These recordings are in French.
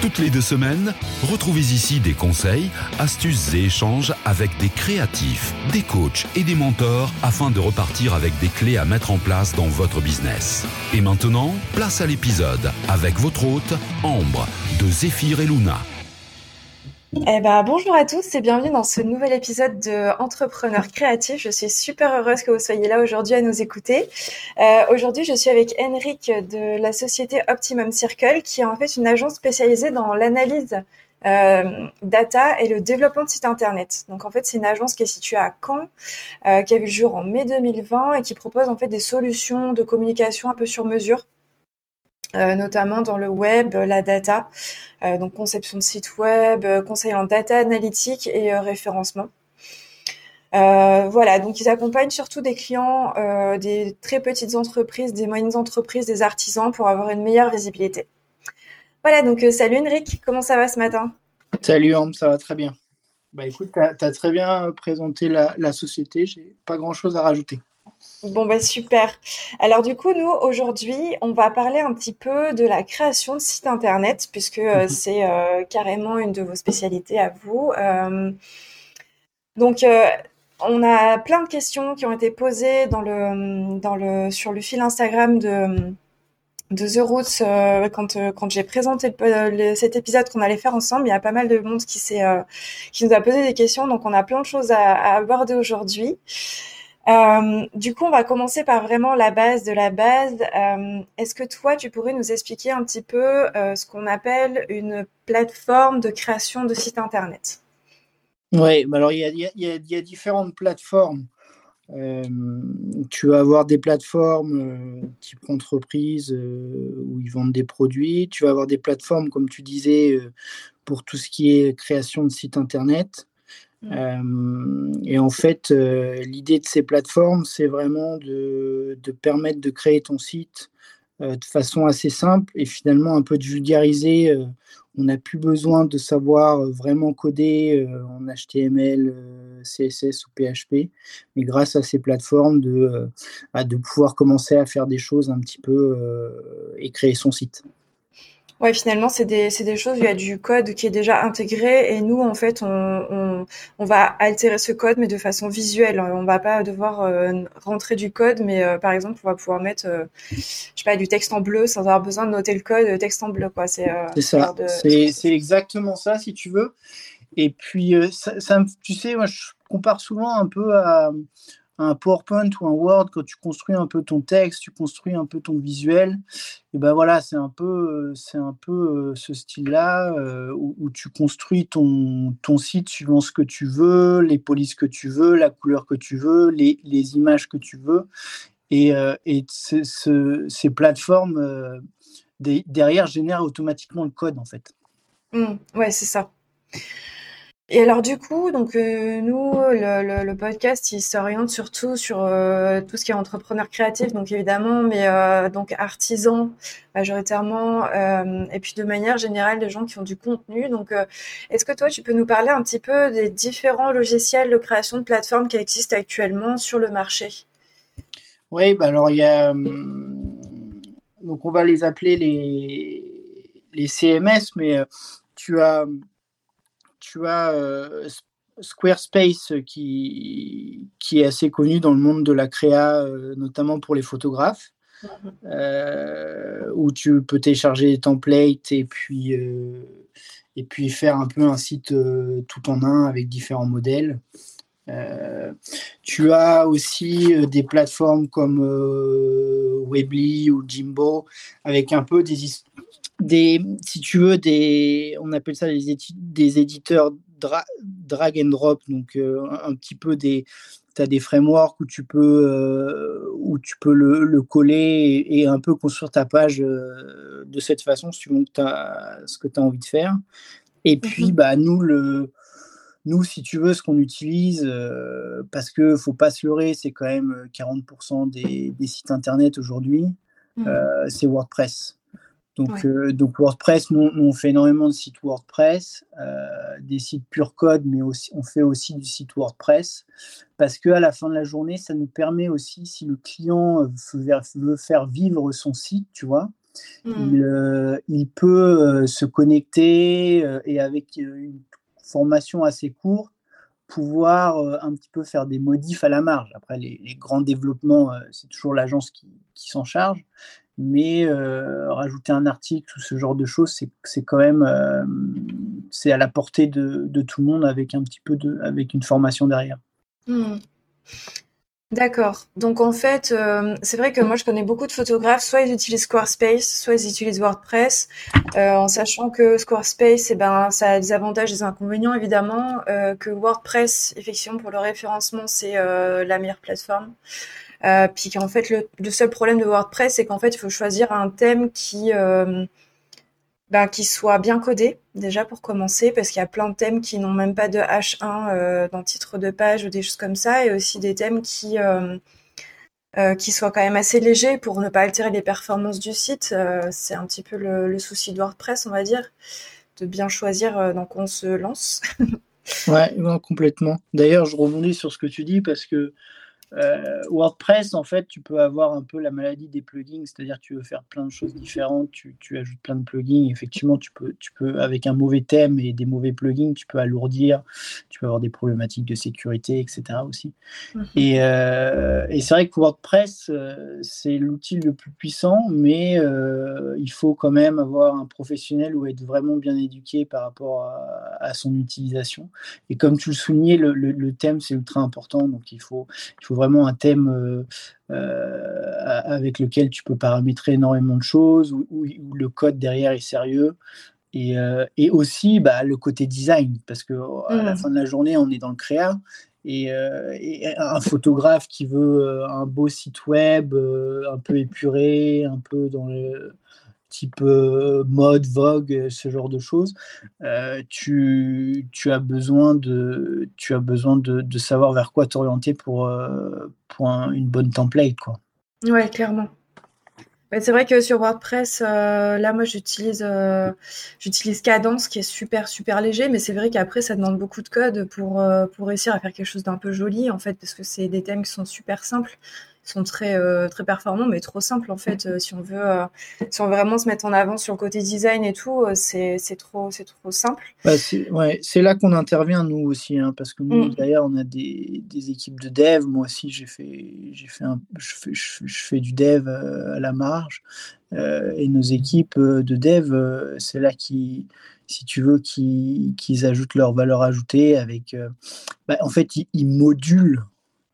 Toutes les deux semaines, retrouvez ici des conseils, astuces et échanges avec des créatifs, des coachs et des mentors afin de repartir avec des clés à mettre en place dans votre business. Et maintenant, place à l'épisode avec votre hôte, Ambre, de Zéphyr et Luna. Eh ben, bonjour à tous et bienvenue dans ce nouvel épisode de Entrepreneur créatif. Je suis super heureuse que vous soyez là aujourd'hui à nous écouter. Euh, aujourd'hui, je suis avec Henrik de la société Optimum Circle, qui est en fait une agence spécialisée dans l'analyse euh, data et le développement de sites internet. Donc en fait, c'est une agence qui est située à Caen, euh, qui a vu le jour en mai 2020 et qui propose en fait des solutions de communication un peu sur mesure euh, notamment dans le web, la data, euh, donc conception de site web, euh, conseil en data analytique et référencement. voilà, donc ils accompagnent surtout des clients, des très petites entreprises, des moyennes entreprises, des artisans pour avoir une meilleure visibilité. Voilà, donc salut Henrik, comment ça va ce matin? Salut Anne, ça va très bien. Bah écoute, tu as, très bien présenté la, la société, j'ai pas grand chose à rajouter. Bon, bah super. Alors du coup, nous, aujourd'hui, on va parler un petit peu de la création de sites Internet, puisque euh, mhm. c'est euh, carrément une de vos spécialités à vous. Euh, donc, on a plein de questions qui ont été posées dans le, dans le, sur le fil Instagram de, de The Roots quand, quand j'ai présenté cet épisode qu'on allait faire ensemble. Il y a pas mal de monde qui, qui nous a posé des questions, donc on a plein de choses à, à aborder aujourd'hui. Euh, du coup, on va commencer par vraiment la base de la base. Euh, est-ce que toi, tu pourrais nous expliquer un petit peu euh, ce qu'on appelle une plateforme de création de site internet? Oui, alors il y a, différentes plateformes. tu vas avoir des plateformes type entreprise où ils vendent des produits. Tu vas avoir des plateformes, comme tu disais, pour tout ce qui est création de site internet. Mmh. Euh, et en fait, euh, l'idée de ces plateformes, c'est vraiment de, permettre de créer ton site euh, de façon assez simple et finalement un peu de vulgariser. on n'a plus besoin de savoir vraiment coder en HTML, CSS ou PHP, mais grâce à ces plateformes, bah, de pouvoir commencer à faire des choses un petit peu et créer son site. Ouais, finalement, c'est des, des choses il y a du code qui est déjà intégré et nous, en fait, on, on, va altérer ce code, mais de façon visuelle. On va pas devoir euh, rentrer du code, mais euh, par exemple, on va pouvoir mettre, euh, je sais pas, du texte en bleu sans avoir besoin de noter le code, texte en bleu, quoi. C'est ça. C'est exactement ça, si tu veux. Et puis, ça, ça, tu sais, moi, je compare souvent un peu à un PowerPoint ou un Word, quand tu construis un peu ton texte, tu construis un peu ton visuel, et ben voilà, c'est un peu, c'est un peu euh, ce style-là euh, où, tu construis ton, ton site suivant ce que tu veux, les polices que tu veux, la couleur que tu veux, les, les images que tu veux. Et, euh, et ces plateformes derrière génèrent automatiquement le code en fait. Mmh, ouais, c'est ça. Et alors du coup, donc euh, nous, le, podcast, il s'oriente surtout sur euh, tout ce qui est entrepreneur créatif, donc évidemment, mais euh, donc artisans majoritairement, et puis de manière générale, des gens qui ont du contenu. Donc, est-ce que toi, tu peux nous parler un petit peu des différents logiciels de création de plateformes qui existent actuellement sur le marché? Oui, bah alors il y a, donc on va les appeler les les CMS, mais tu as tu as euh, Squarespace qui, qui est assez connu dans le monde de la créa, euh, notamment pour les photographes, euh, où tu peux télécharger des templates et puis, et puis faire un peu un site tout en un avec différents modèles. tu as aussi des plateformes comme Webly ou Jimbo avec un peu des, des, si tu veux, des, on appelle ça des, des éditeurs drag and drop, donc euh, un petit peu des, tu as des frameworks où tu peux, euh, où tu peux le, le coller et, un peu construire ta page euh, de cette façon, as, ce que tu as envie de faire. Et puis, mhm. bah, nous, le, nous, si tu veux, ce qu'on utilise, parce que faut pas se leurrer, c'est quand même 40% des, des, sites internet aujourd'hui, mhm. c'est WordPress. Donc, donc WordPress, nous, on fait énormément de sites WordPress, des sites pure code, mais aussi, on fait aussi du site WordPress parce qu'à la fin de la journée, ça nous permet aussi, si le client veut faire vivre son site, tu vois, mmh. il, peut se connecter et avec une formation assez courte, pouvoir un petit peu faire des modifs à la marge. Après, les, grands développements, c'est toujours l'agence qui, s'en charge, mais rajouter un article ou ce genre de choses, c'est quand même c'est à la portée de, tout le monde avec un petit peu de avec une formation derrière. Mmh. D'accord. Donc en fait, euh, c'est vrai que moi je connais beaucoup de photographes, soit ils utilisent Squarespace, soit ils utilisent WordPress, euh, en sachant que Squarespace, eh ben, ça a des avantages et des inconvénients évidemment, euh, que WordPress, effectivement pour le référencement, c'est la meilleure plateforme. Puis qu'en fait, le, seul problème de WordPress, c'est qu'en fait, il faut choisir un thème qui ben, qui soit bien codé déjà pour commencer, parce qu'il y a plein de thèmes qui n'ont même pas de H1 euh, dans titre de page ou des choses comme ça, et aussi des thèmes qui euh, euh, qui soient quand même assez légers pour ne pas altérer les performances du site. c'est un petit peu le, souci de WordPress, on va dire, de bien choisir dans quoi on se lance. ouais, complètement. D'ailleurs, je rebondis sur ce que tu dis parce que euh, WordPress, en fait, tu peux avoir un peu la maladie des plugins, c'est-à-dire tu veux faire plein de choses différentes, tu, ajoutes plein de plugins. Effectivement, tu peux, tu peux, avec un mauvais thème et des mauvais plugins, tu peux alourdir, tu peux avoir des problématiques de sécurité, etc. aussi. Mhm. Euh, et, c'est vrai que WordPress, euh, c'est l'outil le plus puissant, mais il faut quand même avoir un professionnel ou être vraiment bien éduqué par rapport à, son utilisation. Et comme tu le soulignais, le, le thème, c'est ultra important, donc il faut, il faut vraiment un thème euh, euh, avec lequel tu peux paramétrer énormément de choses, où, le code derrière est sérieux. Et, euh, aussi bah, le côté design, parce que à la mmh. fin de la journée, on est dans le créa. Et, un photographe qui veut un beau site web, un peu épuré, un peu dans le, type euh, mode, vogue, euh, ce genre de choses, euh, tu, tu, as besoin de, tu as besoin de, de savoir vers quoi t'orienter pour, pour une bonne template. Quoi. Ouais, clairement. c'est vrai que sur WordPress, là, moi, j'utilise, j'utilise Cadence, qui est super, super léger, mais c'est vrai qu'après, ça demande beaucoup de code pour, pour réussir à faire quelque chose d'un peu joli, en fait, parce que c'est des thèmes qui sont super simples sont très euh, très performants mais trop simples en fait euh, si on veut euh, si on veut vraiment se mettre en avant sur le côté design et tout c'est trop c'est trop simple bah, c'est là qu'on intervient nous aussi hein, parce que nous mm. d'ailleurs on a des, des, équipes de dev moi aussi j'ai fait j'ai fait un, je fais, je, fais du dev à la marge et nos équipes de dev c'est là qui si tu veux qu'ils ajoutent leur valeur ajoutée avec bah, en fait ils modulent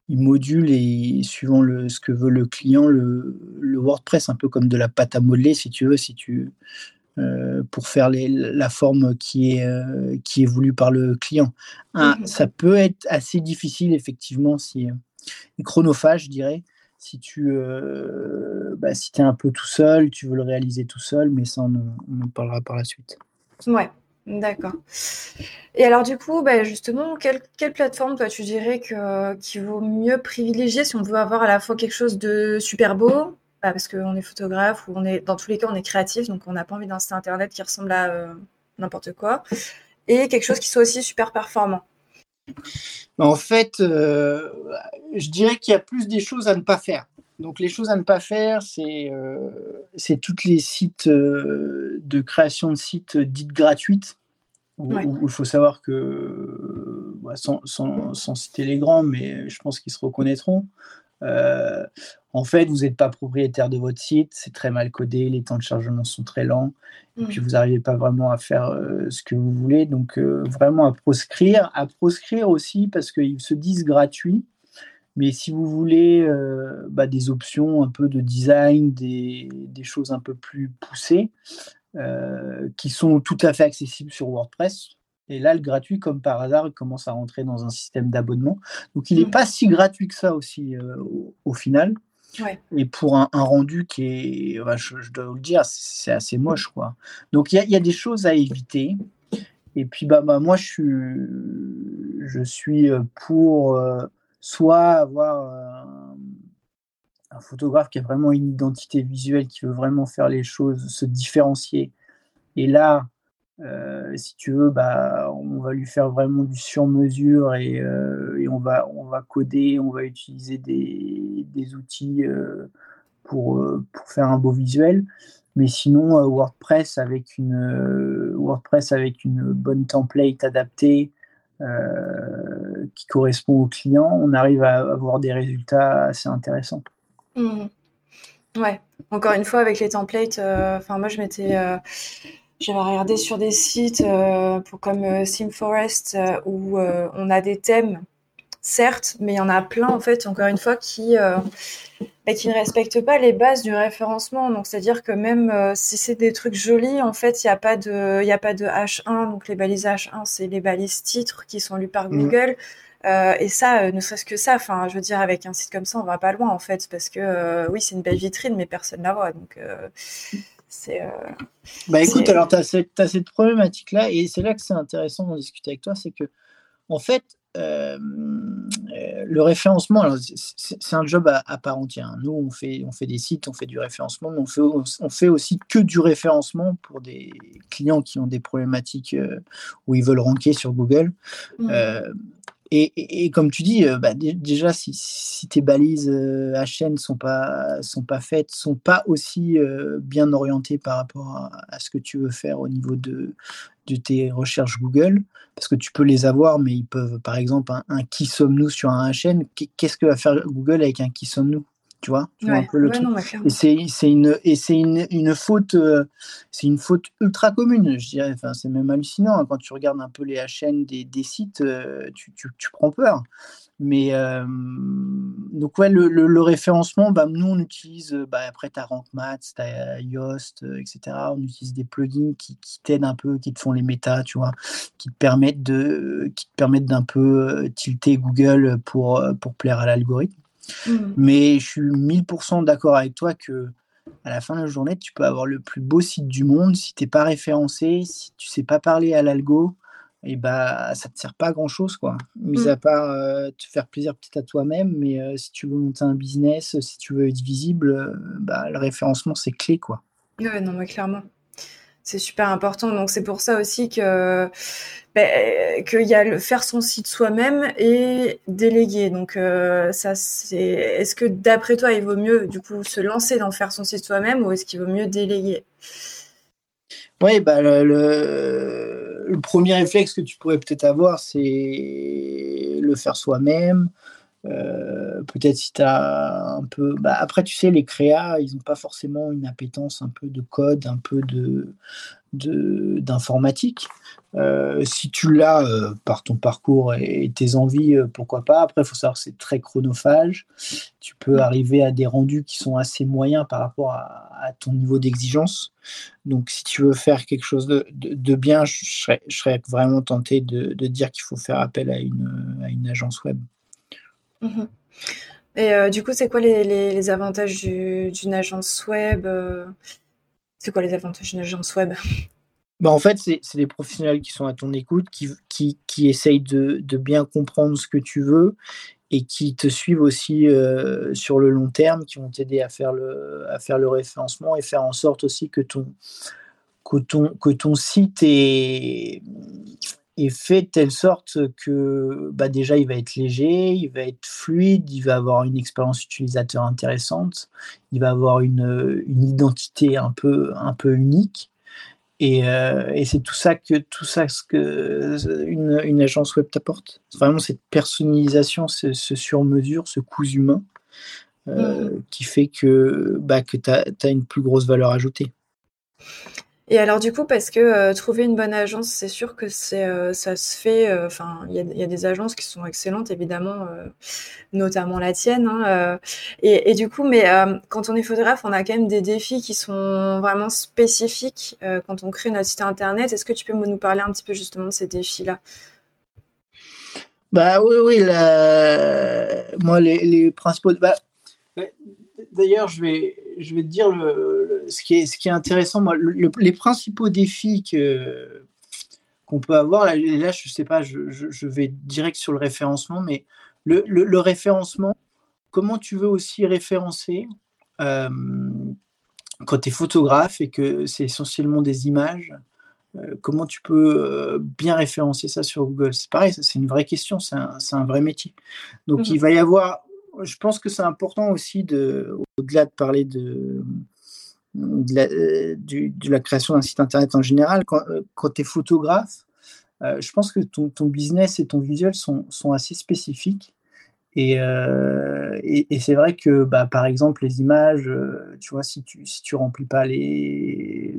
il module et suivant le, ce que veut le client, le, WordPress, un peu comme de la pâte à modeler, si tu veux, si tu, euh, pour faire les, la forme qui est, euh, qui est voulue par le client. Ah, mmh ça peut être assez difficile, effectivement, si, euh, chronophage, je dirais, si tu bah, si es un peu tout seul, tu veux le réaliser tout seul, mais ça, on, on en parlera par la suite. Ouais, D'accord. Et alors du coup, bah, justement, quelle, plateforme toi tu dirais qu'il vaut mieux privilégier si on veut avoir à la fois quelque chose de super beau, bah, parce qu'on est photographe ou on est dans tous les cas on est créatif, donc on n'a pas envie d'un site internet qui ressemble à euh, n'importe quoi, et quelque chose qui soit aussi super performant. En fait, euh, je dirais qu'il y a plus des choses à ne pas faire. Donc les choses à ne pas faire, c'est euh, toutes les sites euh, de création de sites dites gratuites. Où, il faut savoir que, bah, sans, sans, citer les grands, mais je pense qu'ils se reconnaîtront, euh, en fait, vous n'êtes pas propriétaire de votre site, c'est très mal codé, les temps de chargement sont très lents, et puis vous n'arrivez pas vraiment à faire euh, ce que vous voulez. Donc, vraiment à proscrire, à proscrire aussi parce qu'ils se disent gratuits, mais si vous voulez euh, bah, des options un peu de design, des, choses un peu plus poussées, euh, qui sont tout à fait accessibles sur WordPress, et là, le gratuit, comme par hasard, il commence à rentrer dans un système d'abonnement. Donc, il n'est mmh. pas si gratuit que ça aussi euh, au, final. Et pour un, rendu qui est, bah, je, dois vous le dire, c'est assez moche. Quoi. Donc, il y, y, a des choses à éviter. Et puis, bah, bah moi, je suis, je suis pour soit avoir un photographe qui a vraiment une identité visuelle, qui veut vraiment faire les choses, se différencier. Et là, euh, si tu veux, bah, on va lui faire vraiment du sur-mesure et, et, on, va, on va coder, on va utiliser des, des outils pour, pour faire un beau visuel. Mais sinon, WordPress avec une WordPress avec une bonne template adaptée, euh, qui correspond au client, on arrive à avoir des résultats assez intéressants. Mmh. Ouais, encore une fois, avec les templates, euh, enfin moi je m'étais. Euh, j'avais regardé sur des sites pour, comme SimForest où on a des thèmes certes, mais il y en a plein, en fait, encore une fois, qui, euh, bah, qui ne respectent pas les bases du référencement. Donc, c'est-à-dire que même euh, si c'est des trucs jolis, en fait, il n'y a, pas de, y a pas de H1. Donc, les balises H1, c'est les balises titres qui sont lues par mmh. Google. Euh, et ça, ne serait-ce que ça, enfin, je veux dire, avec un site comme ça, on va pas loin, en fait, parce que oui, c'est une belle vitrine, mais personne la voit. Donc, c'est. bah écoute, alors, tu as, as, cette problématique-là, et c'est là que c'est intéressant d'en discuter avec toi, c'est que, en fait, euh, le référencement, c'est un job à, part entière. Nous, on fait, on fait des sites, on fait du référencement, mais on fait, on fait aussi que du référencement pour des clients qui ont des problématiques euh, où ils veulent ranker sur Google. Mmh. Euh, et, comme tu dis, bah, déjà, si, tes balises HN ne sont pas, sont pas faites, sont pas aussi bien orientées par rapport à, ce que tu veux faire au niveau de, de tes recherches Google, parce que tu peux les avoir, mais ils peuvent, par exemple, un, qui sommes-nous sur un HN, qu'est-ce que va faire Google avec un qui sommes-nous? Tu vois, et c'est une et c'est une, une, faute euh, c'est une faute ultra commune je dirais enfin c'est même hallucinant hein. quand tu regardes un peu les HN des, des sites euh, tu, tu, tu, prends peur mais euh, donc ouais, le, référencement, bah, nous on utilise, bah, après tu as RankMath, tu as Yoast, etc. On utilise des plugins qui, t'aident un peu, qui te font les méta, tu vois, qui te permettent de, qui te permettent d'un peu tilter Google pour, pour plaire à l'algorithme. Mmh. Mais je suis 1000% d'accord avec toi que à la fin de la journée, tu peux avoir le plus beau site du monde si tu n'es pas référencé, si tu sais pas parler à l'algo, et bah ça te sert pas à grand chose quoi mis mmh. à part euh, te faire plaisir peut-être à toi-même mais euh, si tu veux monter un business si tu veux être visible euh, bah, le référencement c'est clé quoi ouais non mais clairement c'est super important donc c'est pour ça aussi que bah, qu'il y a le faire son site soi-même et déléguer donc ça c'est est-ce que d'après toi il vaut mieux du coup se lancer dans faire son site soi-même ou est-ce qu'il vaut mieux déléguer? Oui, bah, le, premier réflexe que tu pourrais peut-être avoir, c'est le faire soi-même. Euh, peut-être si tu as un peu. Bah, après, tu sais, les créas, ils n'ont pas forcément une appétence un peu de code, un peu de, d'informatique. Euh, si tu l'as euh, par ton parcours et, tes envies, pourquoi pas. Après, il faut savoir que c'est très chronophage. Tu peux arriver à des rendus qui sont assez moyens par rapport à, ton niveau d'exigence. Donc, si tu veux faire quelque chose de, bien, je serais, vraiment tenté de, dire qu'il faut faire appel à une, à une agence web. Mmh et du coup, c'est quoi les, avantages d'une agence web c'est quoi les avantages d'une agence web? Bah en fait, c'est des professionnels qui sont à ton écoute, qui, qui, qui essayent de, de, bien comprendre ce que tu veux et qui te suivent aussi euh, sur le long terme, qui vont t'aider à, faire le, à faire le référencement et faire en sorte aussi que ton, que ton, que ton site est, est fait de telle sorte que bah déjà il va être léger, il va être fluide, il va avoir une expérience utilisateur intéressante, il va avoir une, une identité un peu, un peu unique. Et, euh, et c'est tout ça que tout ça ce que une, une agence web t'apporte. Vraiment cette personnalisation, ce, sur-mesure, ce coût humain euh, mmh. qui fait que, bah, que tu as, as, une plus grosse valeur ajoutée. Et alors du coup, parce que euh, trouver une bonne agence, c'est sûr que c'est euh, ça se fait. Euh, enfin, il y, a, des agences qui sont excellentes, évidemment, notamment la tienne. Hein, et, du coup, mais quand on est photographe, on a quand même des défis qui sont vraiment spécifiques quand on crée notre site internet. Est-ce que tu peux nous parler un petit peu justement de ces défis-là? Bah oui, oui. Moi, les, principaux. Bah, d'ailleurs, je vais, je vais te dire le, ce, qui est, ce qui est intéressant. Moi, les principaux défis que, qu'on peut avoir, là, là je ne sais pas, je, je, vais direct sur le référencement, mais le, le, référencement, comment tu veux aussi référencer euh, quand tu es photographe et que c'est essentiellement des images comment tu peux bien référencer ça sur Google? C'est pareil, c'est une vraie question, c'est un, vrai métier. Donc mmh il va y avoir, je pense que c'est important aussi, de, au-delà de parler de, de la, création d'un site internet en général, quand, tu es photographe, je pense que ton, business et ton visuel sont, assez spécifiques. Euh, et, c'est vrai que, bah, par exemple, les images, euh, tu vois, si tu si tu remplis pas les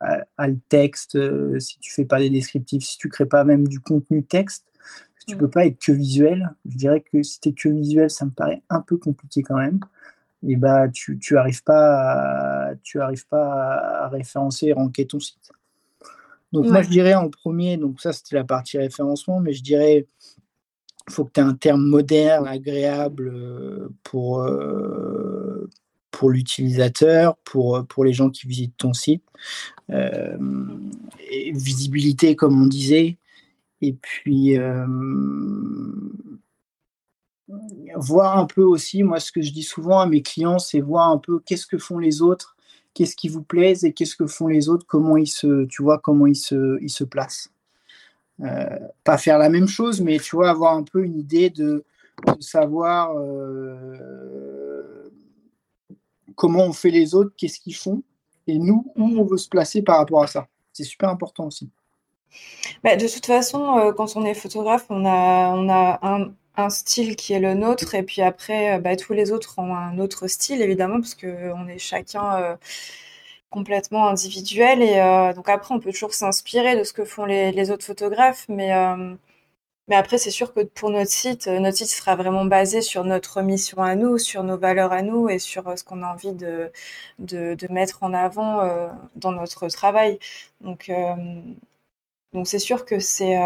le texte, euh, si tu fais pas des descriptifs, si tu crées pas même du contenu texte, tu ne mmh. peux pas être que visuel. Je dirais que si tu es que visuel, ça me paraît un peu compliqué quand même. Et bah, tu tu arrives pas à, tu arrives pas à référencer et ranker ton site. Donc moi je dirais en premier, donc ça c'était la partie référencement, mais je dirais il faut que tu aies un terme moderne, agréable euh, pour, euh, pour l'utilisateur, pour, pour les gens qui visitent ton site. Euh, visibilité, comme on disait. Et puis, voir un peu aussi, moi, ce que je dis souvent à mes clients, c'est voir un peu qu'est-ce que font les autres, qu'est-ce qui vous plaise et qu'est-ce que font les autres, comment ils se, tu comment ils se, ils se placent. Euh, pas faire la même chose, mais tu vois, avoir un peu une idée de, savoir euh, comment on fait les autres, qu'est-ce qu'ils font, et nous, où on veut se placer par rapport à ça. C'est super important aussi. Bah, de toute façon, euh, quand on est photographe, on a, on a un, style qui est le nôtre, et puis après, bah, tous les autres ont un autre style, évidemment, parce qu'on est chacun complètement individuel. Et euh, donc après, on peut toujours s'inspirer de ce que font les, autres photographes, mais euh, mais après, c'est sûr que pour notre site, euh, notre site sera vraiment basé sur notre mission à nous, sur nos valeurs à nous et sur ce qu'on a envie de, de, mettre en avant dans notre travail. Donc, donc c'est sûr que c'est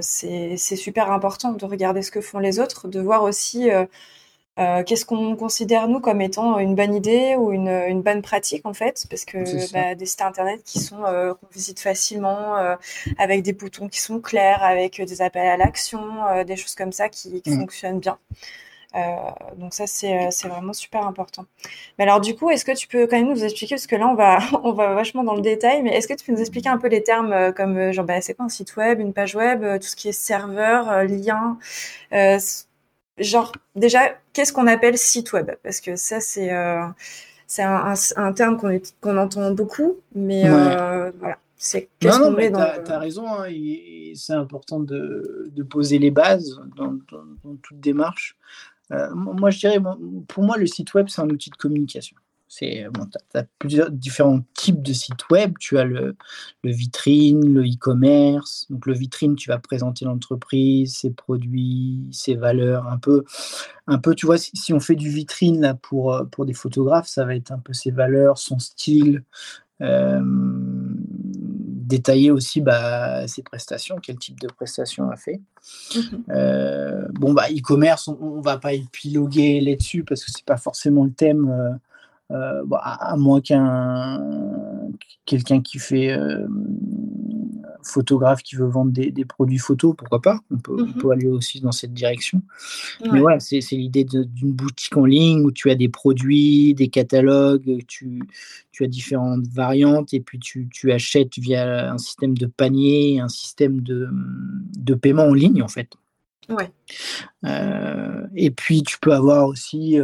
c'est super important de regarder ce que font les autres, de voir aussi euh, qu'est-ce qu'on considère nous comme étant une bonne idée ou une, une bonne pratique en fait Parce que bah, des sites internet qui sont euh, qu'on visite facilement, euh, avec des boutons qui sont clairs, avec des appels à l'action, des choses comme ça qui, qui mmh. fonctionnent bien. Donc ça c'est vraiment super important. Mais alors du coup, est-ce que tu peux quand même nous expliquer parce que là on va on va vachement dans le détail, mais est-ce que tu peux nous expliquer un peu les termes comme genre bah, c'est quoi un site web, une page web, tout ce qui est serveur, lien genre, déjà, qu'est-ce qu'on appelle site web? Parce que ça, c'est euh, c'est un, un, terme qu'on entend beaucoup, mais euh, voilà. C'est qu'est-ce qu'on met dans. Tu as, raison, hein, c'est important de, de, poser les bases dans, dans, toute démarche. Euh, moi, je dirais, pour moi, le site web, c'est un outil de communication. C'est bon, tu as, plusieurs différents types de sites web. Tu as le, vitrine, le e-commerce. Donc le vitrine, tu vas présenter l'entreprise, ses produits, ses valeurs, un peu, un peu. Tu vois, si, on fait du vitrine là pour euh, pour des photographes, ça va être un peu ses valeurs, son style. Euh, détailler aussi bah, ses prestations, quel type de prestations a fait. Mmh euh, bon, bah, e-commerce, on, ne va pas épiloguer là-dessus parce que c'est pas forcément le thème euh, à, moins qu'un quelqu'un qui fait euh, photographe qui veut vendre des, produits photos, pourquoi pas? On peut, mmh aller aussi dans cette direction. Mais voilà, c'est l'idée d'une boutique en ligne où tu as des produits, des catalogues, tu, tu as différentes variantes et puis tu, tu, achètes via un système de panier, un système de, de paiement en ligne en fait. Ouais. Euh, et puis tu peux avoir aussi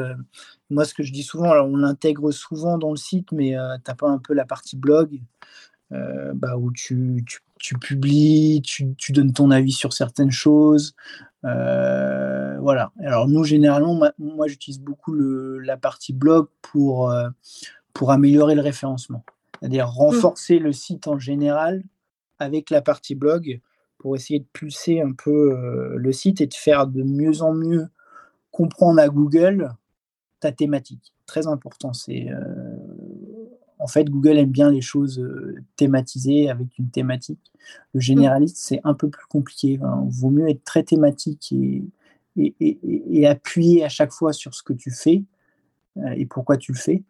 moi, ce que je dis souvent, alors on l'intègre souvent dans le site, mais euh, tu n'as pas un peu la partie blog euh, bah, où tu, tu, publies, tu, tu, donnes ton avis sur certaines choses. Euh, voilà. Alors, nous, généralement, moi, j'utilise beaucoup la partie blog pour, pour améliorer le référencement. C'est-à-dire renforcer le site en général avec la partie blog pour essayer de pulser un peu le site et de faire de mieux en mieux comprendre à Google thématique. Très important. C'est euh, en fait Google aime bien les choses euh, thématisées avec une thématique. Le généraliste, c'est un peu plus compliqué. Il vaut mieux être très thématique et, et, et, appuyer à chaque fois sur ce que tu fais euh, et pourquoi tu le fais,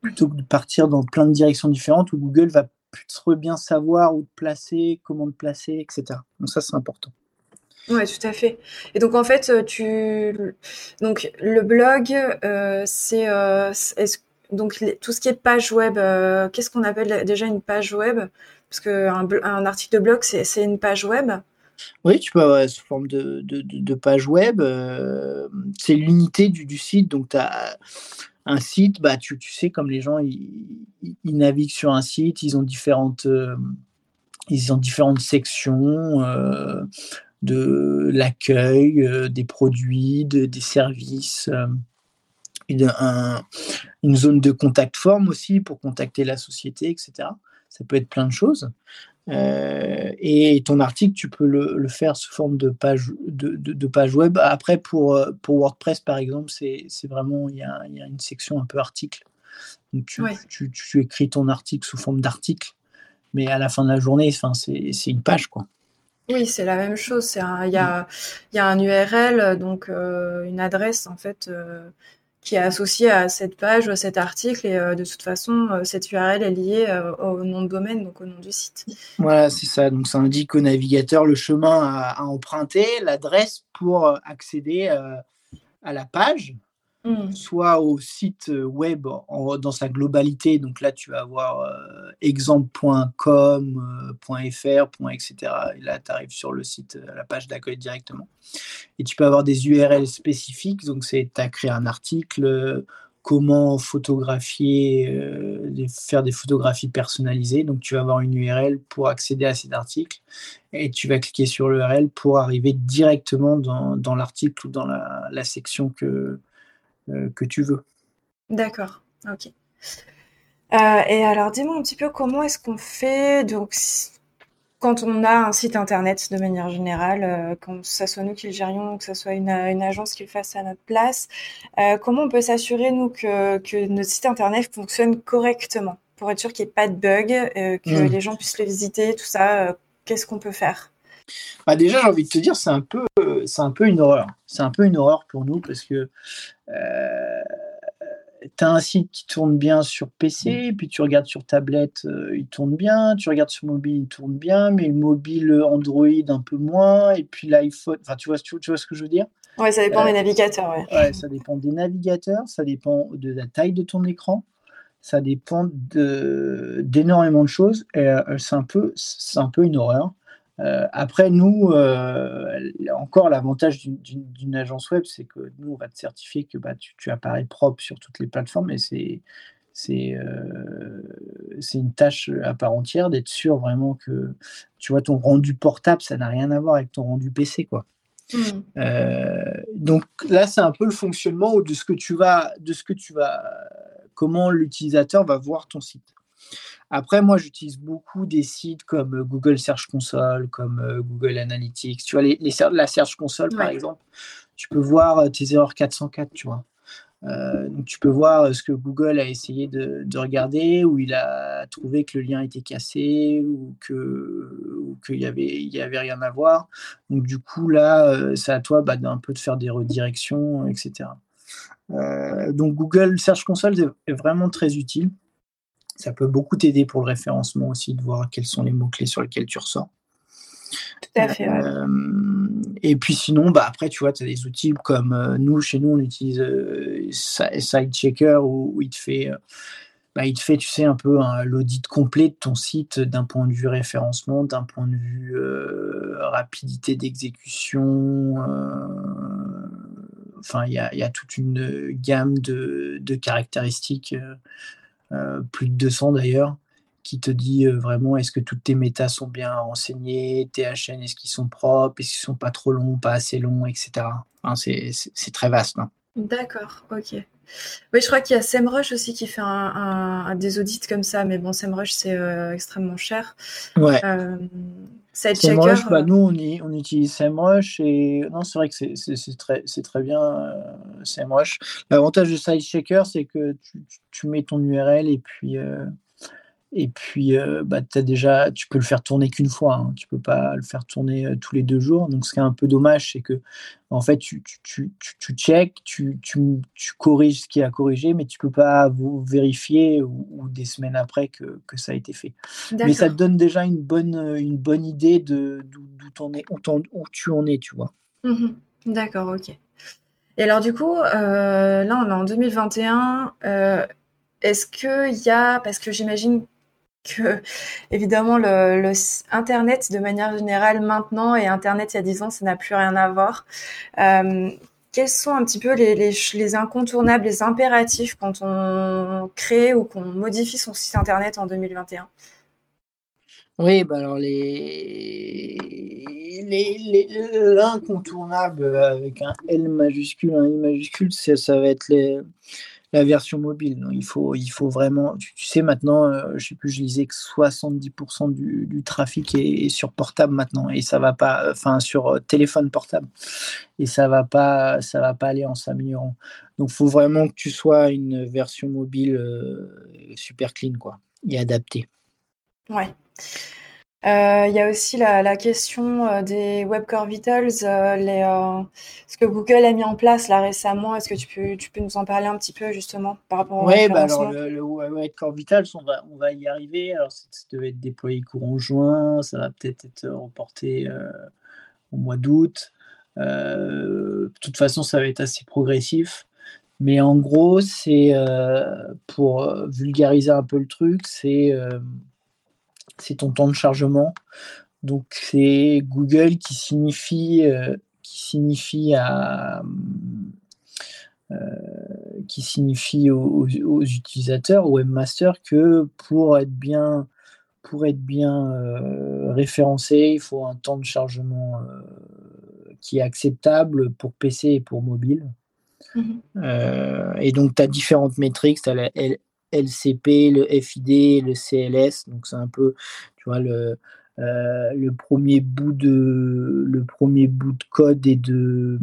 plutôt que de partir dans plein de directions différentes où Google va plus bien savoir où te placer, comment te placer, etc. Donc ça, c'est important. Ouais, tout à fait. Et donc en fait, tu donc le blog, euh, c'est euh, donc tout ce qui est page web. Euh, qu'est-ce qu'on appelle déjà une page web? Parce que un, article de blog, c'est une page web. Oui, tu peux avoir sous forme de, page web. c'est l'unité du, site. Donc, tu as un site, bah, tu, sais, comme les gens, ils, naviguent sur un site, ils ont différentes, ils ont différentes sections de l'accueil, euh, des produits, des services, une, zone de contact forme aussi pour contacter la société, etc. Ça peut être plein de choses. Euh, et ton article, tu peux le, faire sous forme de page, de, page web. Après, pour, pour WordPress, par exemple, c'est vraiment, il y a, une section un peu article. Donc, tu, tu, écris ton article sous forme d'article, mais à la fin de la journée, c'est une page, quoi. Oui, c'est la même chose. il y a, il y a un URL, donc euh, une adresse en fait euh, qui est associée à cette page ou à cet article. Et euh, de toute façon, cette URL est liée au nom de domaine, donc au nom du site. Voilà, c'est ça. Donc ça indique au navigateur le chemin à emprunter, l'adresse pour accéder à la page Mmh. soit au site euh, web dans sa globalité. Donc là, tu vas avoir euh, euh, etc. Et là, tu arrives sur le site, la page d'accueil directement. Et tu peux avoir des URL spécifiques. Donc, c'est tu as créé un article, comment photographier, faire des photographies personnalisées. Donc, tu vas avoir une URL pour accéder à cet article et tu vas cliquer sur l'URL pour arriver directement dans, l'article ou dans la section que, euh, que tu veux. D'accord, ok. Euh, et alors, dis-moi un petit peu comment est-ce qu'on fait donc quand on a un site internet de manière générale, euh, que ce soit nous qui le gérions, que ce soit une, agence qui le fasse à notre place, comment on peut s'assurer nous que, que, notre site internet fonctionne correctement pour être sûr qu'il n'y ait pas de bug, que hmm. les gens puissent le visiter, tout ça, qu'est-ce qu'on peut faire? Bah déjà, j'ai envie de te dire, c'est un peu, c'est un peu une horreur. C'est un peu une horreur pour nous parce que euh, tu as un site qui tourne bien sur PC, puis tu regardes sur tablette, euh, il tourne bien, tu regardes sur mobile, il tourne bien, mais le mobile Android un peu moins, et puis l'iPhone, enfin tu vois, tu, vois ce que je veux dire? Oui, ça dépend des euh, navigateurs. Ouais. ouais. ça dépend des navigateurs, ça dépend de la taille de ton écran, ça dépend d'énormément de, choses, et c'est un, peu, un peu une horreur. Euh, après, nous, euh, encore l'avantage d'une agence web, c'est que nous, on va te certifier que bah, tu, apparais propre sur toutes les plateformes et c'est c'est euh, une tâche à part entière d'être sûr vraiment que tu vois ton rendu portable, ça n'a rien à voir avec ton rendu PC, quoi. Mmh. donc là, c'est un peu le fonctionnement de ce que tu vas, de ce que tu vas, comment l'utilisateur va voir ton site. Après, moi, j'utilise beaucoup des sites comme euh, Google Search Console, comme euh, Google Analytics. Tu vois, les, la Search Console, par exemple, tu peux voir euh, tes erreurs 404, tu vois. donc, tu peux voir ce que Google a essayé de, regarder, où il a trouvé que le lien était cassé ou que qu'il y avait il y avait rien à voir. Donc du coup là, c'est à toi bah, d'un peu de faire des redirections, etc. donc Google Search Console est vraiment très utile ça peut beaucoup t'aider pour le référencement aussi, de voir quels sont les mots-clés sur lesquels tu ressors. Tout à fait. Euh, et puis sinon, bah après, tu vois, tu as des outils comme euh, nous, chez nous, on utilise euh, SiteChecker où, il te fait. Bah, il te fait, tu sais, un peu l'audit complet de ton site d'un point de vue référencement, d'un point de vue rapidité d'exécution. Enfin, il y a, y a, toute une gamme de, de caractéristiques euh, plus de 200 d'ailleurs, qui te dit euh, vraiment est-ce que toutes tes métas sont bien renseignées, tes HN, est-ce qu'ils sont propres, est-ce qu'ils sont pas trop longs, pas assez longs, etc. c'est très vaste. Hein. D'accord, ok. Oui, je crois qu'il y a SEMrush aussi qui fait un, des audits comme ça, mais bon, SEMrush, c'est euh, extrêmement cher. Ouais. SEMrush, bah, nous, on, on utilise SEMrush et non, c'est vrai que c'est très, très bien euh, SEMrush. L'avantage de SiteChecker, c'est que tu, tu, mets ton URL et puis, euh, Et puis, euh, bah, as déjà, tu peux le faire tourner qu'une fois. Hein. Tu peux pas le faire tourner euh, tous les deux jours. Donc, ce qui est un peu dommage, c'est que, en fait, tu, tu, tu, tu check, tu, tu, corriges ce qui a corrigé, mais tu peux pas vous vérifier ou, des semaines après que, que, ça a été fait. Mais ça te donne déjà une bonne, une bonne idée de d'où où, tu en es, tu vois. Mmh D'accord, ok. Et alors, du coup, euh, là, on est en 2021. Est-ce qu'il y a, parce que j'imagine que évidemment le, Internet de manière générale maintenant et Internet il y a 10 ans, ça n'a plus rien à voir. Euh, quels sont un petit peu les, les, incontournables, les impératifs quand on crée ou qu'on modifie son site Internet en 2021 oui, bah alors les l'incontournable avec un L majuscule, un I majuscule, ça, ça va être les, la version mobile. il, faut, il vraiment. Tu, sais, maintenant, euh, je sais plus, je lisais que 70% du, trafic est, sur portable maintenant et ça va pas. Enfin, sur euh, téléphone portable et ça va pas, ça va pas aller en s'améliorant. Donc, il faut vraiment que tu sois une version mobile euh, super clean, quoi, et adaptée. Ouais. Euh, il y a aussi la, question euh, des Web Core Vitals, euh, les, ce que Google a mis en place là récemment. Est-ce que tu peux, tu peux nous en parler un petit peu justement par rapport au Oui, bah alors le, Web Core Vitals, on va, on va y arriver. Alors ça, devait être déployé courant juin, ça va peut-être être reporté au mois d'août. de toute façon, ça va être assez progressif. Mais en gros, c'est pour vulgariser un peu le truc, c'est c'est ton temps de chargement. Donc c'est Google qui signifie, euh, qui signifie à euh, qui signifie aux, utilisateurs, aux webmasters, que pour être bien, pour être bien euh, référencé, il faut un temps de chargement qui est acceptable pour PC et pour mobile. Mm-hmm. et donc, tu as différentes métriques. Tu as la LCP, le FID, le CLS. Donc c'est un peu, tu vois, le, euh, le premier bout de le premier bout de code et de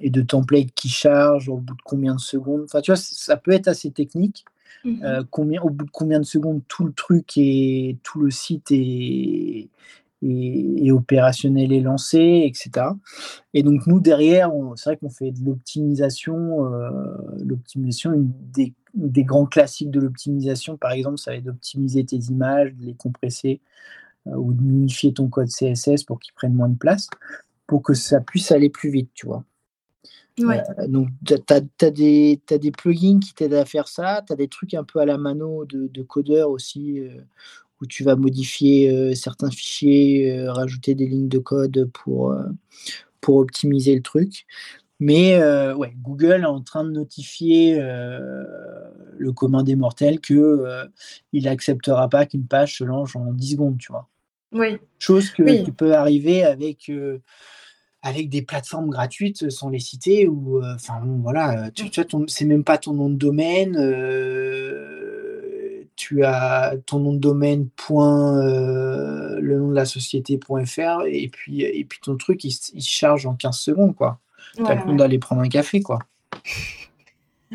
et de template qui charge au bout de combien de secondes. Enfin, tu vois, ça peut être assez technique. Mhm. Euh, combien, au bout de combien de secondes tout le truc et tout le site est, et, opérationnel et lancé, etc. Et donc nous derrière, c'est vrai qu'on fait de l'optimisation, euh, l'optimisation, des, des, grands classiques de l'optimisation, par exemple, ça va être d'optimiser tes images, de les compresser euh, ou de modifier ton code CSS pour qu'il prenne moins de place, pour que ça puisse aller plus vite, tu vois. Ouais. Euh, donc, tu as, des, des plugins qui t'aident à faire ça, tu as des trucs un peu à la mano de, de codeurs aussi, où tu vas modifier euh, certains fichiers, euh, rajouter des lignes de code pour, euh, pour optimiser le truc. Mais ouais, Google est en train de notifier le commun des mortels que il n'acceptera pas qu'une page se lance en 10 secondes, tu vois. Oui. Chose que, qui peut arriver avec avec des plateformes gratuites sans les citer ou enfin voilà tu, tu vois c'est même pas ton nom de domaine tu as ton nom de domaine point euh, le nom de la société.fr et puis et puis ton truc il, se charge en 15 secondes quoi. Le temps d'aller prendre un café quoi.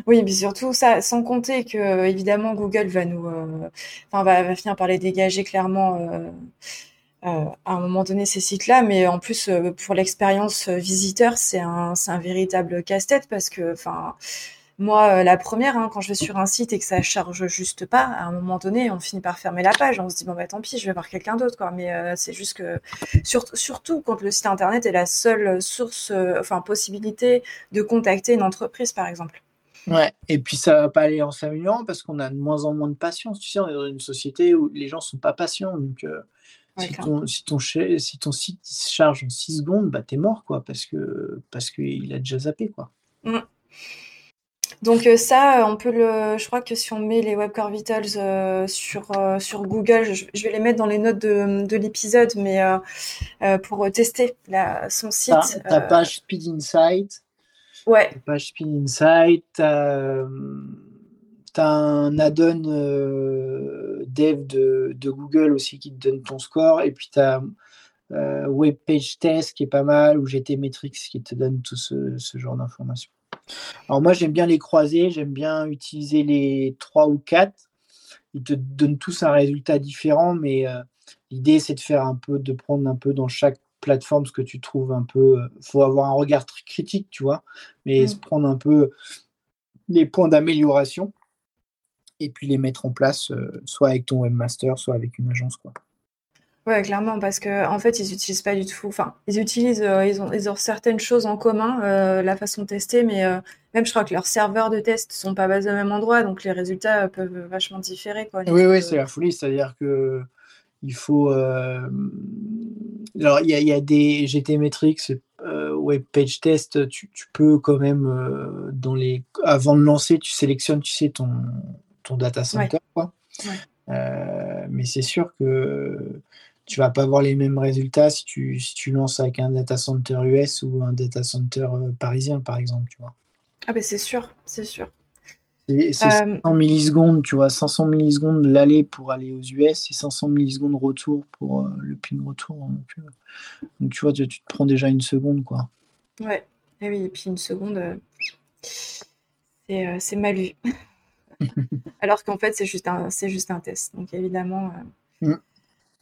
Oui, mais surtout ça, sans compter que évidemment Google va nous, euh, enfin va, finir par les dégager clairement euh, à un moment donné ces sites-là, mais en plus pour l'expérience visiteur, c'est un, c'est un véritable casse-tête parce que, enfin, moi, euh, la première, hein, quand je vais sur un site et que ça charge juste pas, à un moment donné, on finit par fermer la page. On se dit bon bah tant pis, je vais voir quelqu'un d'autre quoi. Mais euh, c'est juste que surtout quand le site internet est la seule source, euh, enfin possibilité de contacter une entreprise par exemple. Ouais, et puis ça va pas aller en s'améliorant parce qu'on a de moins en moins de patience. Tu sais, on est dans une société où les gens sont pas patients. Donc, si, ton, si, ton, si, ton, site se charge en 6 secondes, bah t'es mort, quoi, parce que parce qu'il a déjà zappé, quoi. Mmh. Donc euh, ça, euh, on peut le. Je crois que si on met les Web Core Vitals euh, sur sur Google, je, vais les mettre dans les notes de, de l'épisode, mais pour tester la, son site. Ta, page Speed Insight. Ouais. Ta page Speed Insight. tu as un add-on dev de, de, Google aussi qui te donne ton score, et puis tu as Web Page Test qui est pas mal, ou GT Metrics qui te donne tout ce, ce genre d'informations. Alors moi j'aime bien les croiser, j'aime bien utiliser les trois ou quatre. ils te donnent tous un résultat différent, mais l'idée c'est de faire un peu, de prendre un peu dans chaque plateforme ce que tu trouves un peu. Il faut avoir un regard très critique, tu vois, mais se prendre un peu les points d'amélioration et puis les mettre en place, soit avec ton webmaster, soit avec une agence, quoi. Ouais, clairement, parce que en fait, ils utilisent pas du tout. Enfin, ils utilisent, euh, ils ont, ils ont certaines choses en commun, euh, la façon de tester, mais euh, même je crois que leurs serveurs de test sont pas basés au même endroit, donc les résultats peuvent vachement différer, quoi. Oui, oui, c'est la folie, c'est-à-dire que il faut. Alors, il y a, y a, des GT Metrics, Web Page Test, tu, tu peux quand même dans les, avant de lancer, tu sélectionnes, tu sais, ton ton data center, quoi. mais c'est sûr que tu vas pas avoir les mêmes résultats si tu, si tu lances avec un data center US ou un data center euh, parisien, par exemple, tu vois. Ah ben c'est sûr, c'est sûr. C'est 500 euh, millisecondes, tu vois, 500 millisecondes l'aller pour aller aux US et 500 millisecondes retour pour euh, le pin retour. Donc, donc tu vois, tu, te prends déjà une seconde, quoi. Ouais, et oui, et puis une seconde, c'est mal vu. Alors qu'en fait, c'est juste, un, juste un test. Donc évidemment... Mm.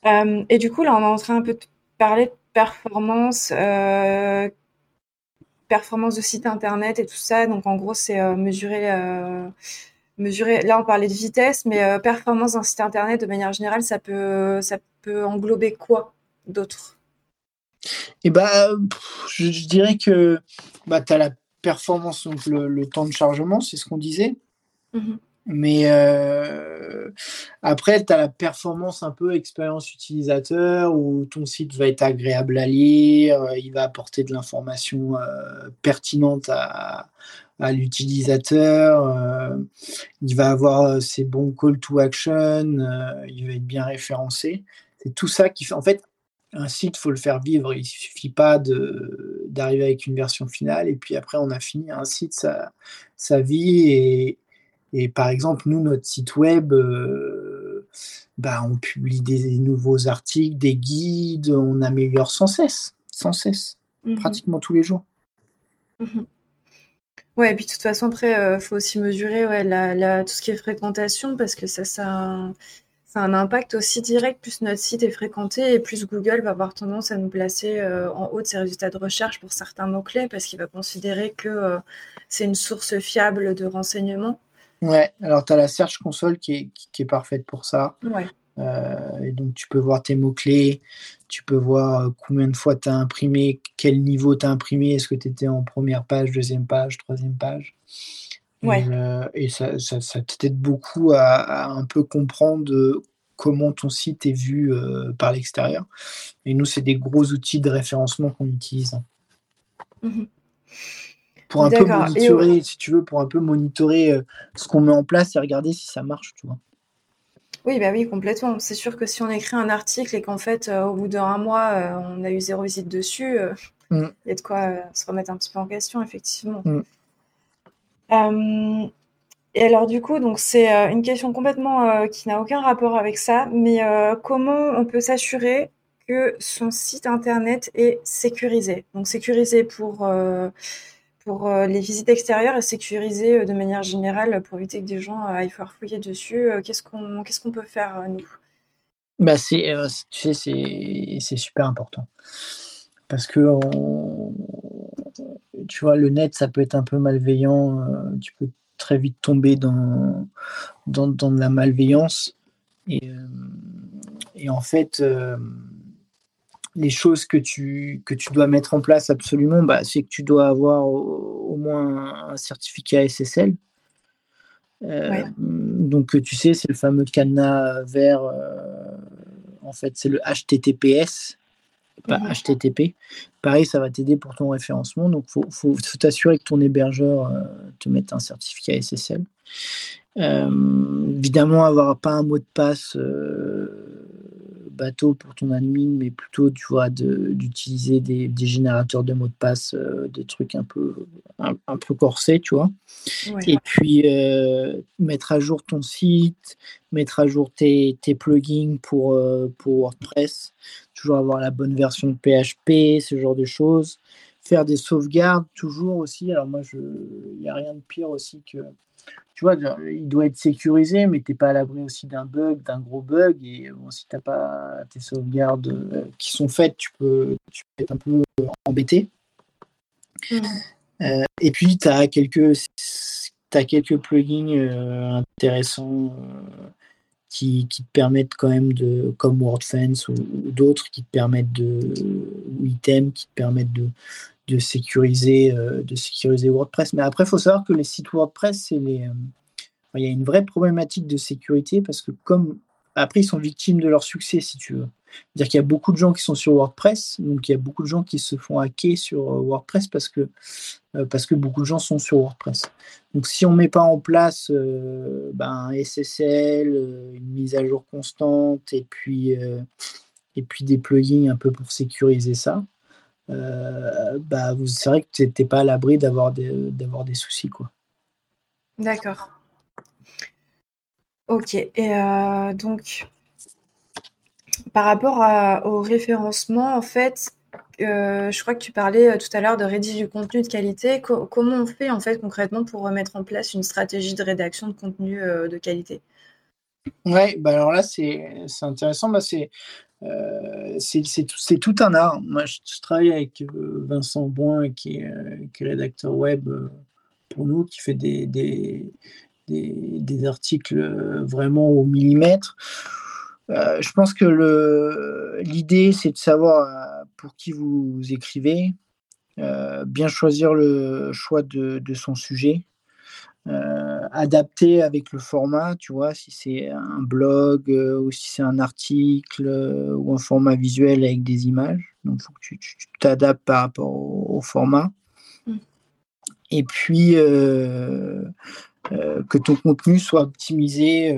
Euh, et du coup, là, on est en train un peu de parler de performance, euh, performance de site internet et tout ça. Donc, en gros, c'est euh, mesurer, mesurer. Là, on parlait de vitesse, mais performance d'un site internet, de manière générale, ça peut, ça peut englober quoi d'autre? Eh bah, je, dirais que bah, tu as la performance, donc le, temps de chargement, c'est ce qu'on disait. Mmh mais euh, après, tu as la performance un peu expérience utilisateur où ton site va être agréable à lire, euh, il va apporter de l'information euh, pertinente à, l'utilisateur, il va avoir ses bons call to action, il va être bien référencé. C'est tout ça qui fait. En fait, un site, faut le faire vivre. Il suffit pas d'arriver avec une version finale et puis après, on a fini. Un site, sa, sa vie et et par exemple, nous, notre site web, euh, bah, on publie des nouveaux articles, des guides, on améliore sans cesse, sans cesse, mhm. pratiquement tous les jours. Mhm. Ouais, et puis de toute façon, après, il euh, faut aussi mesurer ouais, la, tout ce qui est fréquentation, parce que ça, ça, a un impact aussi direct. Plus notre site est fréquenté, et plus Google va avoir tendance à nous placer euh, en haut de ses résultats de recherche pour certains mots-clés, parce qu'il va considérer que c'est une source fiable de renseignements. Ouais, alors tu as la Search Console qui est, qui, est parfaite pour ça. Euh, et donc tu peux voir tes mots-clés, tu peux voir euh, combien de fois tu as imprimé, quel niveau tu as imprimé, est-ce que tu étais en première page, deuxième page, troisième page. Ouais. Et, euh, ça, ça, t'aide beaucoup à, un peu comprendre comment ton site est vu par l'extérieur. Et nous, c'est des gros outils de référencement qu'on utilise. Mmh pour un peu monitorer, si tu veux, pour un peu monitorer euh, ce qu'on met en place et regarder si ça marche, tu vois. Oui, bah oui, complètement. C'est sûr que si on écrit un article et qu'en fait, euh, au bout d'un mois, euh, on a eu zéro visite dessus, mm. il y a de quoi se remettre un petit peu en question, effectivement. Mm. et alors, du coup, donc c'est une question complètement qui n'a aucun rapport avec ça, mais comment on peut s'assurer que son site internet est sécurisé? Donc, sécurisé pour pour euh, les visites extérieures et sécuriser euh, de manière générale pour éviter que des gens euh, aillent faire fouiller dessus Qu'est-ce qu'on qu'est-ce qu'on peut faire, nous? Bah c'est, tu sais, c'est super important. Parce que, tu vois, le net, ça peut être un peu malveillant. tu peux très vite tomber dans, dans, dans de la malveillance. Et, et en fait, les choses que tu, que tu dois mettre en place absolument, bah, c'est que tu dois avoir au, moins un certificat SSL. Euh, donc, tu sais, c'est le fameux cadenas vert. Euh, en fait, c'est le HTTPS, pas HTTP. Pareil, ça va t'aider pour ton référencement. Donc, il faut, t'assurer que ton hébergeur euh, te mette un certificat SSL. évidemment, avoir pas un mot de passe bateau pour ton admin, mais plutôt, tu vois, d'utiliser des, des, générateurs de mots de passe, euh, des trucs un peu, un, peu corsés, tu vois. Et puis, euh, mettre à jour ton site, mettre à jour tes, tes plugins pour, euh, pour WordPress, toujours avoir la bonne version de PHP, ce genre de choses. Faire des sauvegardes, toujours aussi. Alors, moi, il n'y a rien de pire aussi que tu vois, il doit être sécurisé, mais tu n'es pas à l'abri aussi d'un bug, d'un gros bug. Et bon, si tu n'as pas tes sauvegardes euh, qui sont faites, tu peux, tu peux être un peu embêté. Mmh. Euh, et puis, tu as quelques, as quelques plugins euh, intéressants qui, qui, te permettent quand même de, comme WordFence ou, d'autres, qui te permettent de, ou Item, qui te permettent de, de sécuriser, euh, de sécuriser WordPress. Mais après, il faut savoir que les sites WordPress, euh, il y a une vraie problématique de sécurité parce que comme après, ils sont victimes de leur succès, si tu veux. C'est-à-dire qu'il y a beaucoup de gens qui sont sur WordPress, donc il y a beaucoup de gens qui se font hacker sur euh, WordPress parce que, parce que beaucoup de gens sont sur WordPress. Donc si on ne met pas en place ben, SSL, une mise à jour constante et puis, et puis des plugins un peu pour sécuriser ça, bah, c'est vrai que tu n'étais pas à l'abri d'avoir des, d'avoir des soucis. Quoi. D'accord. Ok. Et euh, donc, par rapport au référencement, en fait, euh, je crois que tu parlais tout à l'heure de rédiger du contenu de qualité. comment on fait en fait concrètement pour mettre en place une stratégie de rédaction de contenu de qualité? Ouais, bah alors là c'est, c'est intéressant. Bah c'est euh, c'est tout un art. Moi, je, travaille avec euh, Vincent Boin, qui est, euh, rédacteur web pour nous, qui fait des, articles vraiment au millimètre. je pense que l'idée, c'est de savoir pour qui vous écrivez, bien choisir le choix de son sujet, euh, adapté avec le format, tu vois, si c'est un blog euh, ou si c'est un article euh, ou un format visuel avec des images. Donc, il faut que tu t'adaptes par rapport au, format. Mm. Et puis, que ton contenu soit optimisé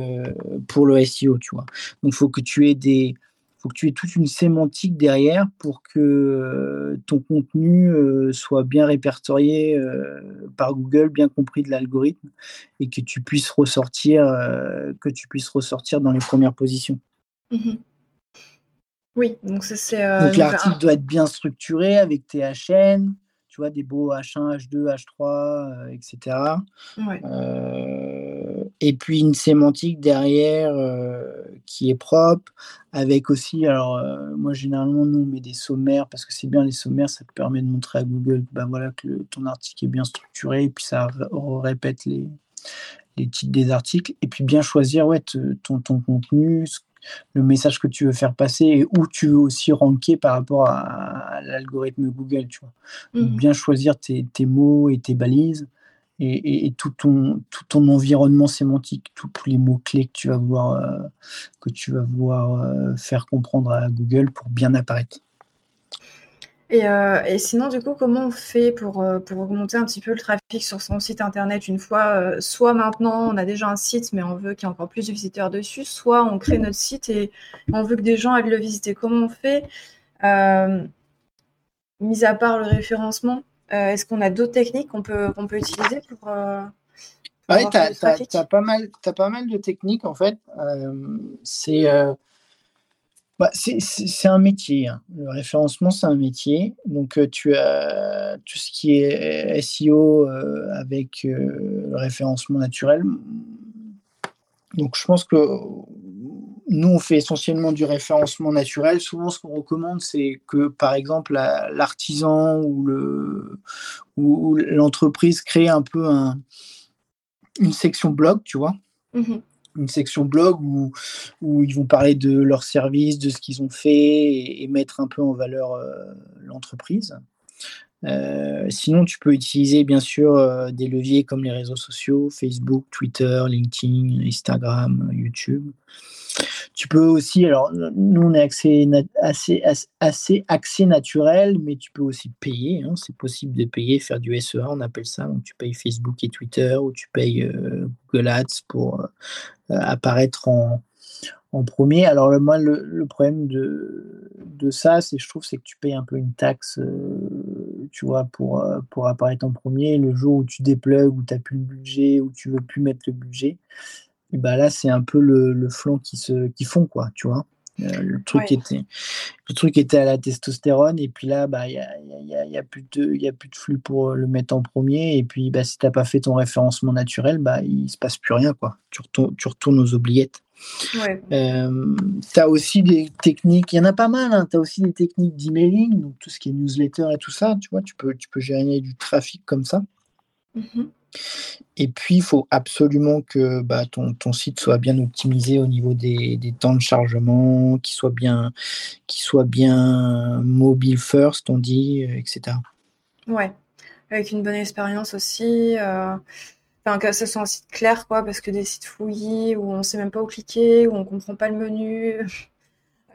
pour le SEO, tu vois. Donc, il faut que tu aies des, faut que tu aies toute une sémantique derrière pour que euh, ton contenu euh, soit bien répertorié euh, par Google, bien compris de l'algorithme, et que tu puisses ressortir, que tu puisses ressortir dans les premières positions. Mmh oui, donc c'est. donc l'article doit être bien structuré avec tes HN, tu vois, des beaux H1, H2, H3, etc. et puis une sémantique derrière qui est propre, avec aussi, alors euh, moi généralement nous on met des sommaires parce que c'est bien les sommaires, ça te permet de montrer à Google ben voilà, que ton article est bien structuré et puis ça répète les, les titres des articles et puis bien choisir ouais, ton, ton contenu, le message que tu veux faire passer et où tu veux aussi ranker par rapport à, l'algorithme Google. Tu vois. Mmh bien choisir tes, tes, mots et tes balises et, tout, ton, tout ton environnement sémantique, tous les mots-clés que tu vas vouloir, euh, que tu vas vouloir euh, faire comprendre à Google pour bien apparaître. Et, euh, et, sinon, du coup, comment on fait pour, pour augmenter un petit peu le trafic sur son site internet une fois, soit maintenant on a déjà un site mais on veut qu'il y ait encore plus de visiteurs dessus, soit on crée notre site et on veut que des gens aillent le visiter. Comment on fait Mis à part le référencement, est-ce qu'on a d'autres techniques qu'on peut, qu'on peut utiliser pour. Euh, oui, tu as, pas mal, pas mal de techniques en fait. Euh, bah, c'est c'est un métier. Hein. Le référencement, c'est un métier. Donc, tu as tout ce qui est SEO avec le référencement naturel. Donc, je pense que nous, on fait essentiellement du référencement naturel. Souvent, ce qu'on recommande, c'est que, par exemple, l'artisan ou l'entreprise crée un peu une section blog, tu vois. Mm-hmm. Une section blog où, où, ils vont parler de leurs services, de ce qu'ils ont fait et, mettre un peu en valeur euh, l'entreprise. Euh, sinon, tu peux utiliser bien sûr euh, des leviers comme les réseaux sociaux, Facebook, Twitter, LinkedIn, Instagram, YouTube. Tu peux aussi, alors nous on est assez, assez, assez axé naturel, mais tu peux aussi payer. Hein, c'est possible de payer, faire du SEA, on appelle ça. Donc tu payes Facebook et Twitter ou tu payes euh, Google Ads pour euh, apparaître en, en, premier. Alors le, moi, le, problème de, de ça, c'est je trouve, c'est que tu payes un peu une taxe, euh, tu vois, pour, pour apparaître en premier. Le jour où tu déplugues, où tu n'as plus le budget, où tu veux plus mettre le budget, bah là, c'est un peu le, flanc qui, se, qui fond, quoi, tu vois. le truc était le truc était à la testostérone et puis là bah il y a, y, a, y a, plus de y a plus de flux pour le mettre en premier et puis bah si t'as pas fait ton référencement naturel bah il se passe plus rien quoi tu retournes, tu retournes aux oubliettes Ouais. euh, tu as aussi des techniques, il y en a pas mal, hein, tu as aussi des techniques d'emailing, donc tout ce qui est newsletter et tout ça, tu vois, tu peux, tu peux gérer du trafic comme ça. Mhm. Et puis, il faut absolument que bah, ton, ton, site soit bien optimisé au niveau des, des temps de chargement, qu'il soit, bien, soit bien mobile first, on dit, euh, etc. Ouais, avec une bonne expérience aussi. Euh, enfin, que ce soit un site clair, quoi, parce que des sites fouillis où on sait même pas où cliquer, où on comprend pas le menu,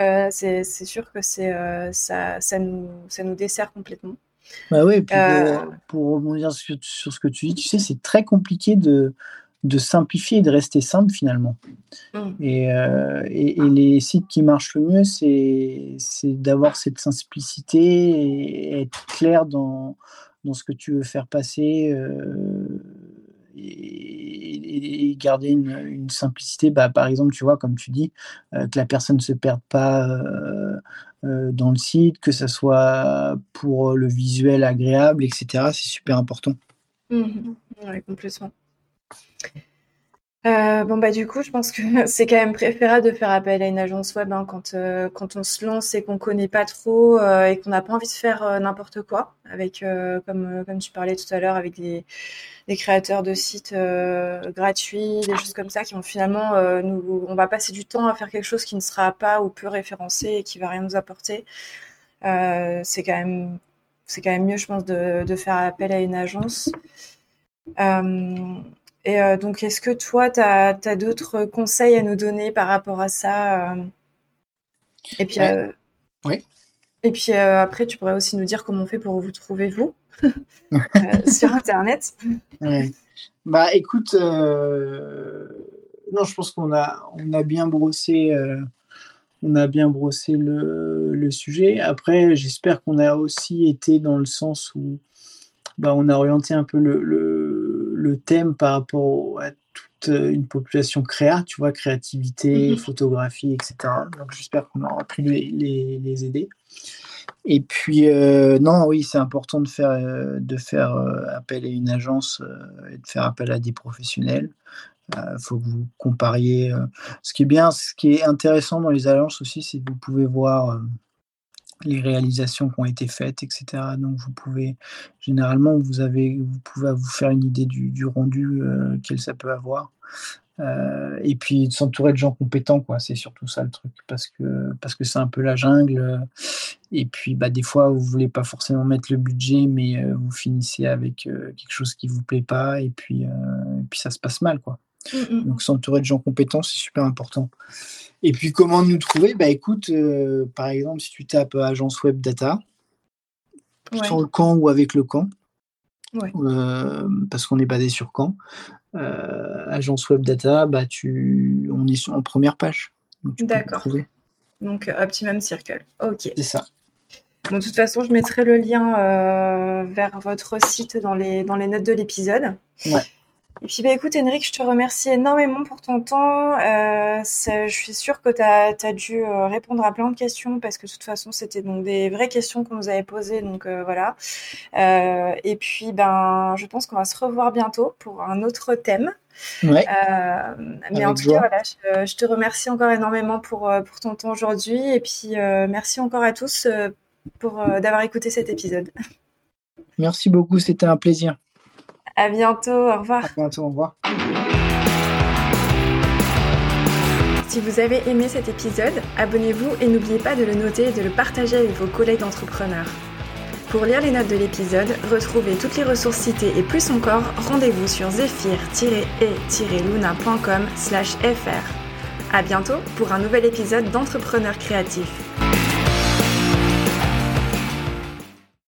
euh, c'est sûr que ça, ça, nous, ça nous dessert complètement. Bah oui, et puis euh... pour, pour, rebondir sur, sur, ce que tu dis, tu sais, c'est très compliqué de, de simplifier et de rester simple finalement. Mm. Et, euh, et, et, les sites qui marchent le mieux, c'est d'avoir cette simplicité et être clair dans, dans ce que tu veux faire passer. Euh, et, et, garder une, simplicité, bah, par exemple, tu vois, comme tu dis, euh, que la personne ne se perde pas euh, euh, dans le site, que ça soit pour le visuel agréable, etc. C'est super important. Mmh, oui, complètement. Euh, bon bah du coup, je pense que c'est quand même préférable de faire appel à une agence web hein, quand euh, quand on se lance et qu'on connaît pas trop euh, et qu'on n'a pas envie de faire n'importe quoi avec comme comme tu parlais tout à l'heure avec des, créateurs de sites gratuits, des choses comme ça qui vont finalement nous on va passer du temps à faire quelque chose qui ne sera pas ou peu référencé et qui va rien nous apporter. c'est quand même c'est quand même mieux je pense de faire appel à une agence. Et euh, donc, est-ce que toi, tu as, as d'autres conseils à nous donner par rapport à ça euh? Et puis, ouais. euh, oui. Et puis après, tu pourrais aussi nous dire comment on fait pour vous trouver, vous, sur Internet. Ouais. Bah, écoute, non, je pense qu'on a, on a bien brossé. on a bien brossé le, le sujet. Après, j'espère qu'on a aussi été dans le sens où bah, on a orienté un peu le, le, le, thème par rapport à toute une population créa, tu vois, créativité, Mhm. mmh. photographie, etc. Donc j'espère qu'on aura pu les, les, les, aider. Et puis, euh, non, oui, c'est important de faire, euh, de faire euh, appel à une agence et de faire appel à des professionnels. Il faut que vous compariez. ce qui est bien, ce qui est intéressant dans les agences aussi, c'est que vous pouvez voir les réalisations qui ont été faites, etc. Donc vous pouvez, généralement, vous, pouvez vous faire une idée du, du rendu euh, quel ça peut avoir. Euh, et puis de s'entourer de gens compétents, quoi. C'est surtout ça le truc, parce que c'est un peu la jungle. Et puis bah des fois vous voulez pas forcément mettre le budget, mais euh, vous finissez avec euh, quelque chose qui vous plaît pas, et puis et puis ça se passe mal, quoi. Mmh. Donc s'entourer de gens compétents, c'est super important. Et puis comment nous trouver? Bah écoute, euh, par exemple, si tu tapes agence web data, Ouais. sur le camp ou avec le camp, Ouais. euh, parce qu'on est basé sur camp, euh, agence web data, bah tu, on est sur, en première page. D'accord. Donc, euh, Optimum Circle. Ok. C'est ça. Bon, de toute façon, je mettrai le lien euh, vers votre site dans les, dans les notes de l'épisode. Ouais. Et puis, bah, écoute, Henrik, je te remercie énormément pour ton temps. Euh, je suis sûre que tu as, dû euh, répondre à plein de questions parce que de toute façon, c'était donc des vraies questions qu'on nous avait posées. Donc, euh, voilà. Euh, et puis, ben, je pense qu'on va se revoir bientôt pour un autre thème. Ouais. Mais en tout joie. cas, voilà, je, je te remercie encore énormément pour, pour ton temps aujourd'hui. Et puis, merci encore à tous pour d'avoir écouté cet épisode. Merci beaucoup, c'était un plaisir. À bientôt, au revoir. À bientôt, au revoir. Si vous avez aimé cet épisode, abonnez-vous et n'oubliez pas de le noter et de le partager avec vos collègues d'entrepreneurs. Pour lire les notes de l'épisode, retrouvez toutes les ressources citées et plus encore, rendez-vous sur zephyr-e-luna.com/fr. À bientôt pour un nouvel épisode d'Entrepreneurs créatifs.